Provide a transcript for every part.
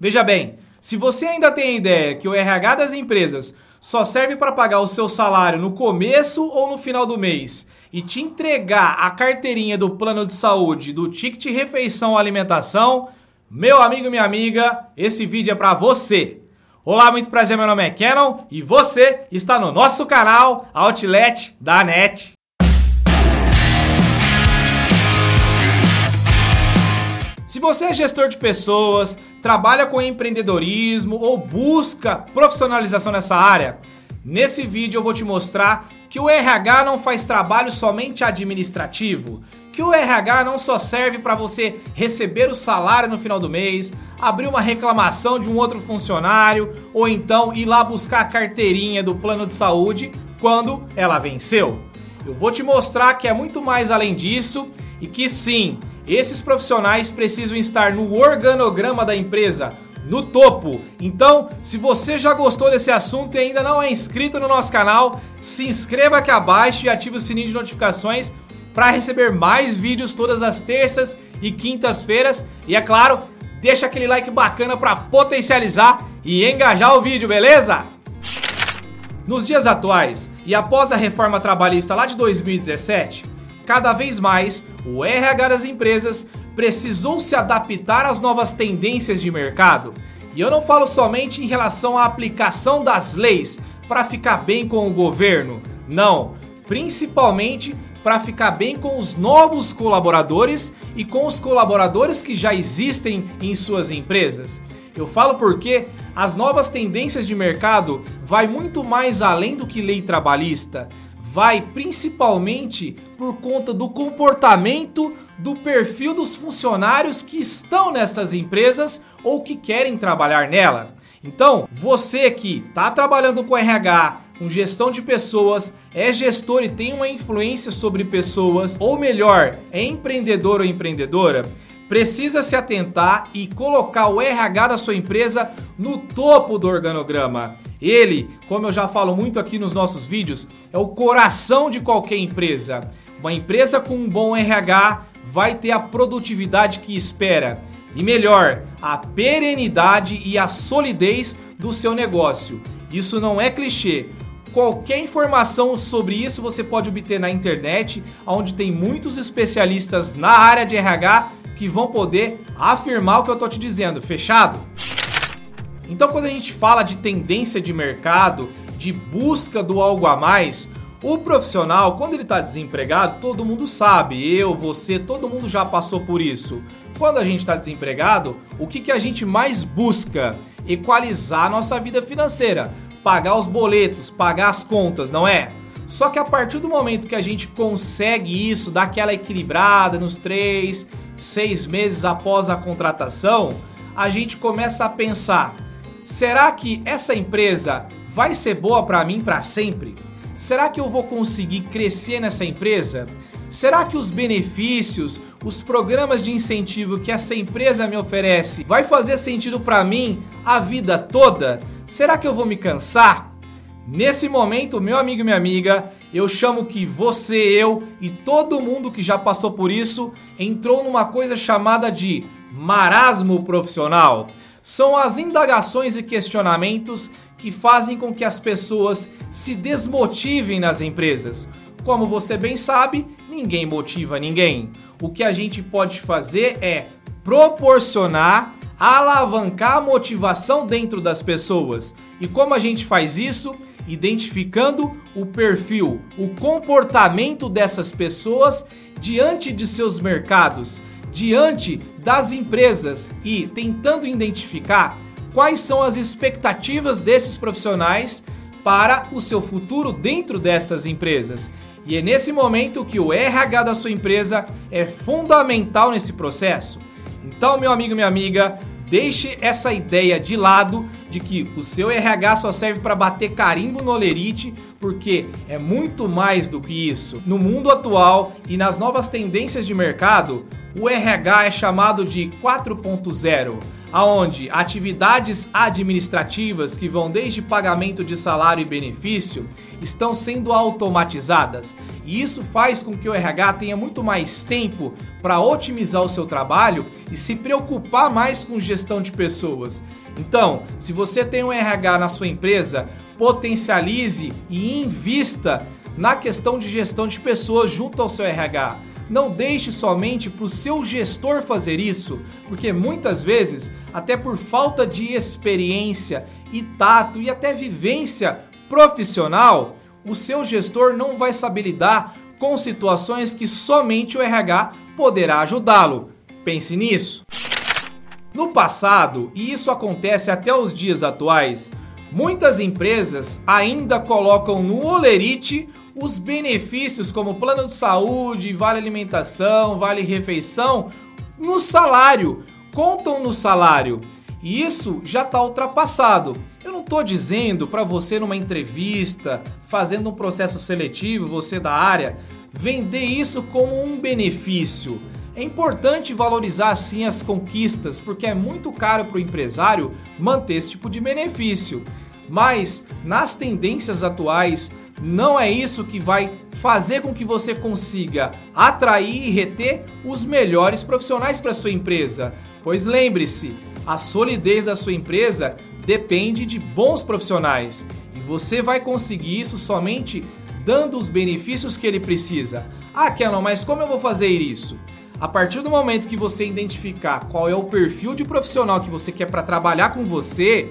Veja bem, se você ainda tem a ideia que o RH das empresas só serve para pagar o seu salário no começo ou no final do mês e te entregar a carteirinha do plano de saúde, do ticket refeição ou alimentação, meu amigo e minha amiga, esse vídeo é para você. Olá, muito prazer, meu nome é Canon e você está no nosso canal Outlet da NET. Se você é gestor de pessoas, trabalha com empreendedorismo ou busca profissionalização nessa área, nesse vídeo eu vou te mostrar que o RH não faz trabalho somente administrativo, que o RH não só serve para você receber o salário no final do mês, abrir uma reclamação de um outro funcionário ou então ir lá buscar a carteirinha do plano de saúde quando ela venceu. Eu vou te mostrar que é muito mais além disso e que sim, esses profissionais precisam estar no organograma da empresa, no topo. Então, se você já gostou desse assunto e ainda não é inscrito no nosso canal, se inscreva aqui abaixo e ative o sininho de notificações para receber mais vídeos todas as terças e quintas-feiras. E é claro, deixa aquele like bacana para potencializar e engajar o vídeo, beleza? Nos dias atuais e após a reforma trabalhista lá de 2017, cada vez mais o RH das empresas precisou se adaptar às novas tendências de mercado. E eu não falo somente em relação à aplicação das leis para ficar bem com o governo, não, principalmente para ficar bem com os novos colaboradores e com os colaboradores que já existem em suas empresas. Eu falo porque as novas tendências de mercado vai muito mais além do que lei trabalhista vai principalmente por conta do comportamento do perfil dos funcionários que estão nessas empresas ou que querem trabalhar nela. Então, você que está trabalhando com RH, com gestão de pessoas, é gestor e tem uma influência sobre pessoas, ou melhor, é empreendedor ou empreendedora, precisa se atentar e colocar o RH da sua empresa no topo do organograma. Ele, como eu já falo muito aqui nos nossos vídeos, é o coração de qualquer empresa. Uma empresa com um bom RH vai ter a produtividade que espera. E melhor, a perenidade e a solidez do seu negócio. Isso não é clichê. Qualquer informação sobre isso você pode obter na internet, onde tem muitos especialistas na área de RH que vão poder afirmar o que eu tô te dizendo, fechado? Então, quando a gente fala de tendência de mercado, de busca do algo a mais, o profissional, quando ele está desempregado, todo mundo sabe, eu, você, todo mundo já passou por isso. Quando a gente está desempregado, o que, que a gente mais busca? Equalizar a nossa vida financeira, pagar os boletos, pagar as contas, não é? Só que a partir do momento que a gente consegue isso, dar aquela equilibrada nos três, seis meses após a contratação, a gente começa a pensar: será que essa empresa vai ser boa para mim para sempre? Será que eu vou conseguir crescer nessa empresa? Será que os benefícios, os programas de incentivo que essa empresa me oferece vai fazer sentido para mim a vida toda? Será que eu vou me cansar? Nesse momento, meu amigo e minha amiga, eu chamo que você, eu e todo mundo que já passou por isso entrou numa coisa chamada de marasmo profissional. São as indagações e questionamentos que fazem com que as pessoas se desmotivem nas empresas. Como você bem sabe, ninguém motiva ninguém. O que a gente pode fazer é proporcionar, alavancar a motivação dentro das pessoas. E como a gente faz isso? identificando o perfil, o comportamento dessas pessoas diante de seus mercados, diante das empresas e tentando identificar quais são as expectativas desses profissionais para o seu futuro dentro dessas empresas. E é nesse momento que o RH da sua empresa é fundamental nesse processo. Então, meu amigo, minha amiga, Deixe essa ideia de lado de que o seu RH só serve para bater carimbo no olerite, porque é muito mais do que isso. No mundo atual e nas novas tendências de mercado, o RH é chamado de 4.0. aonde atividades administrativas que vão desde pagamento de salário e benefício estão sendo automatizadas. E isso faz com que o RH tenha muito mais tempo para otimizar o seu trabalho e se preocupar mais com gestão de pessoas. Então, se você tem um RH na sua empresa, potencialize e invista na questão de gestão de pessoas junto ao seu RH. Não deixe somente para o seu gestor fazer isso, porque muitas vezes, até por falta de experiência e tato e até vivência profissional, o seu gestor não vai saber lidar com situações que somente o RH poderá ajudá-lo. Pense nisso. No passado, e isso acontece até os dias atuais, muitas empresas ainda colocam no olerite os benefícios como plano de saúde, vale alimentação, vale refeição no salário, contam no salário. E isso já está ultrapassado. Eu não estou dizendo para você numa entrevista, fazendo um processo seletivo, você da área, vender isso como um benefício. É importante valorizar sim as conquistas, porque é muito caro para o empresário manter esse tipo de benefício. Mas nas tendências atuais, não é isso que vai fazer com que você consiga atrair e reter os melhores profissionais para sua empresa. Pois lembre-se, a solidez da sua empresa depende de bons profissionais e você vai conseguir isso somente dando os benefícios que ele precisa. Ah, Kenon, mas como eu vou fazer isso? A partir do momento que você identificar qual é o perfil de profissional que você quer para trabalhar com você,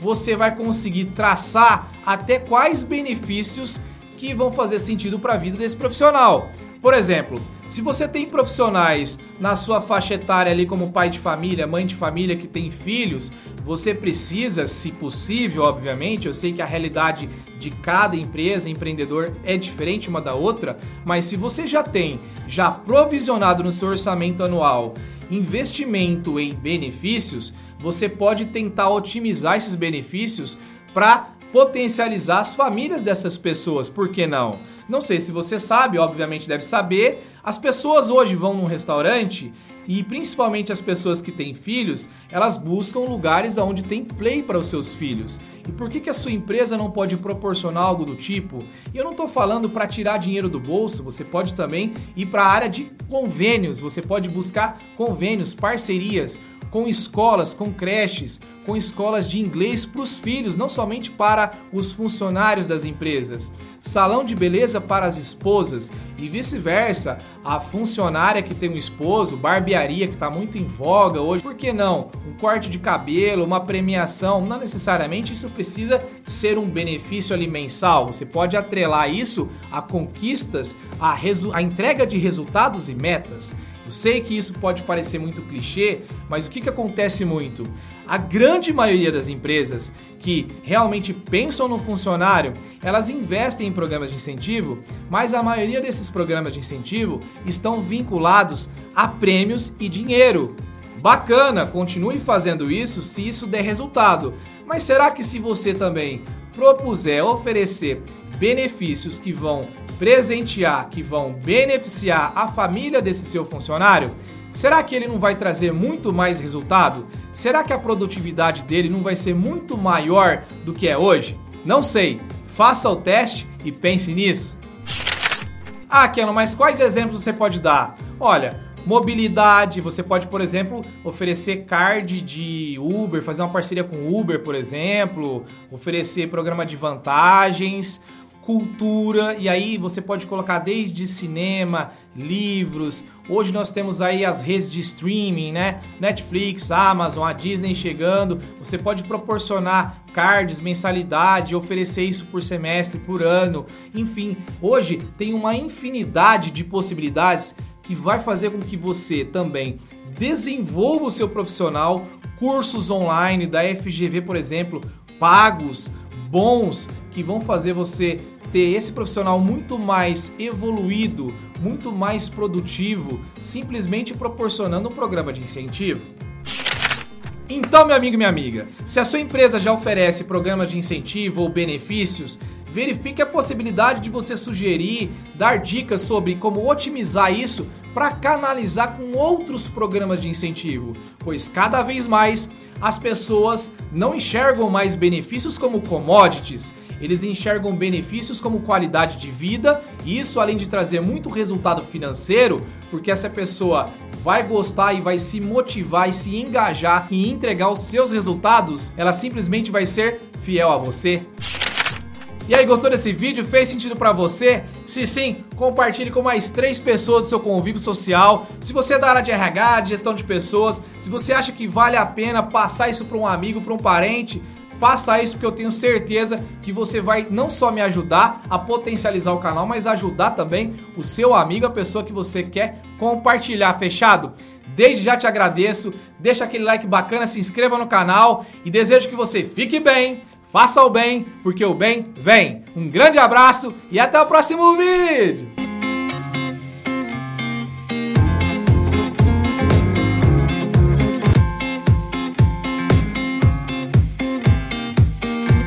você vai conseguir traçar até quais benefícios que vão fazer sentido para a vida desse profissional. Por exemplo, se você tem profissionais na sua faixa etária ali como pai de família, mãe de família que tem filhos, você precisa, se possível, obviamente, eu sei que a realidade de cada empresa, empreendedor é diferente uma da outra, mas se você já tem já provisionado no seu orçamento anual investimento em benefícios, você pode tentar otimizar esses benefícios para potencializar as famílias dessas pessoas, por que não? Não sei se você sabe, obviamente deve saber, as pessoas hoje vão num restaurante e principalmente as pessoas que têm filhos, elas buscam lugares onde tem play para os seus filhos. E por que, que a sua empresa não pode proporcionar algo do tipo? E eu não estou falando para tirar dinheiro do bolso, você pode também ir para a área de convênios, você pode buscar convênios, parcerias com escolas, com creches, com escolas de inglês para os filhos, não somente para os funcionários das empresas. Salão de beleza para as esposas e vice-versa. A funcionária que tem um esposo, barbearia que está muito em voga hoje, por que não? Um corte de cabelo, uma premiação, não necessariamente isso precisa ser um benefício ali mensal. Você pode atrelar isso a conquistas, a, a entrega de resultados e metas. Eu sei que isso pode parecer muito clichê, mas o que, que acontece muito? A grande maioria das empresas que realmente pensam no funcionário, elas investem em programas de incentivo, mas a maioria desses programas de incentivo estão vinculados a prêmios e dinheiro. Bacana, continue fazendo isso se isso der resultado. Mas será que se você também propuser oferecer benefícios que vão presentear, que vão beneficiar a família desse seu funcionário, será que ele não vai trazer muito mais resultado? Será que a produtividade dele não vai ser muito maior do que é hoje? Não sei. Faça o teste e pense nisso. Ah, Kenon, mas quais exemplos você pode dar? Olha, mobilidade, você pode, por exemplo, oferecer card de Uber, fazer uma parceria com Uber, por exemplo, oferecer programa de vantagens, cultura, e aí você pode colocar desde cinema, livros. Hoje nós temos aí as redes de streaming, né? Netflix, Amazon, a Disney chegando. Você pode proporcionar cards, mensalidade, oferecer isso por semestre, por ano. Enfim, hoje tem uma infinidade de possibilidades que vai fazer com que você também desenvolva o seu profissional, cursos online da FGV, por exemplo, pagos, bons, que vão fazer você ter esse profissional muito mais evoluído, muito mais produtivo, simplesmente proporcionando um programa de incentivo? Então, meu amigo e minha amiga, se a sua empresa já oferece programa de incentivo ou benefícios, verifique a possibilidade de você sugerir, dar dicas sobre como otimizar isso para canalizar com outros programas de incentivo, pois cada vez mais as pessoas não enxergam mais benefícios como commodities, eles enxergam benefícios como qualidade de vida, e isso além de trazer muito resultado financeiro, porque essa pessoa vai gostar e vai se motivar e se engajar em entregar os seus resultados, ela simplesmente vai ser fiel a você. E aí, gostou desse vídeo? Fez sentido para você? Se sim, compartilhe com mais três pessoas do seu convívio social. Se você é da área de RH, de gestão de pessoas, se você acha que vale a pena passar isso para um amigo, para um parente, faça isso porque eu tenho certeza que você vai não só me ajudar a potencializar o canal, mas ajudar também o seu amigo, a pessoa que você quer compartilhar. Fechado? Desde já te agradeço, deixa aquele like bacana, se inscreva no canal e desejo que você fique bem, Faça o bem, porque o bem vem. Um grande abraço e até o próximo vídeo!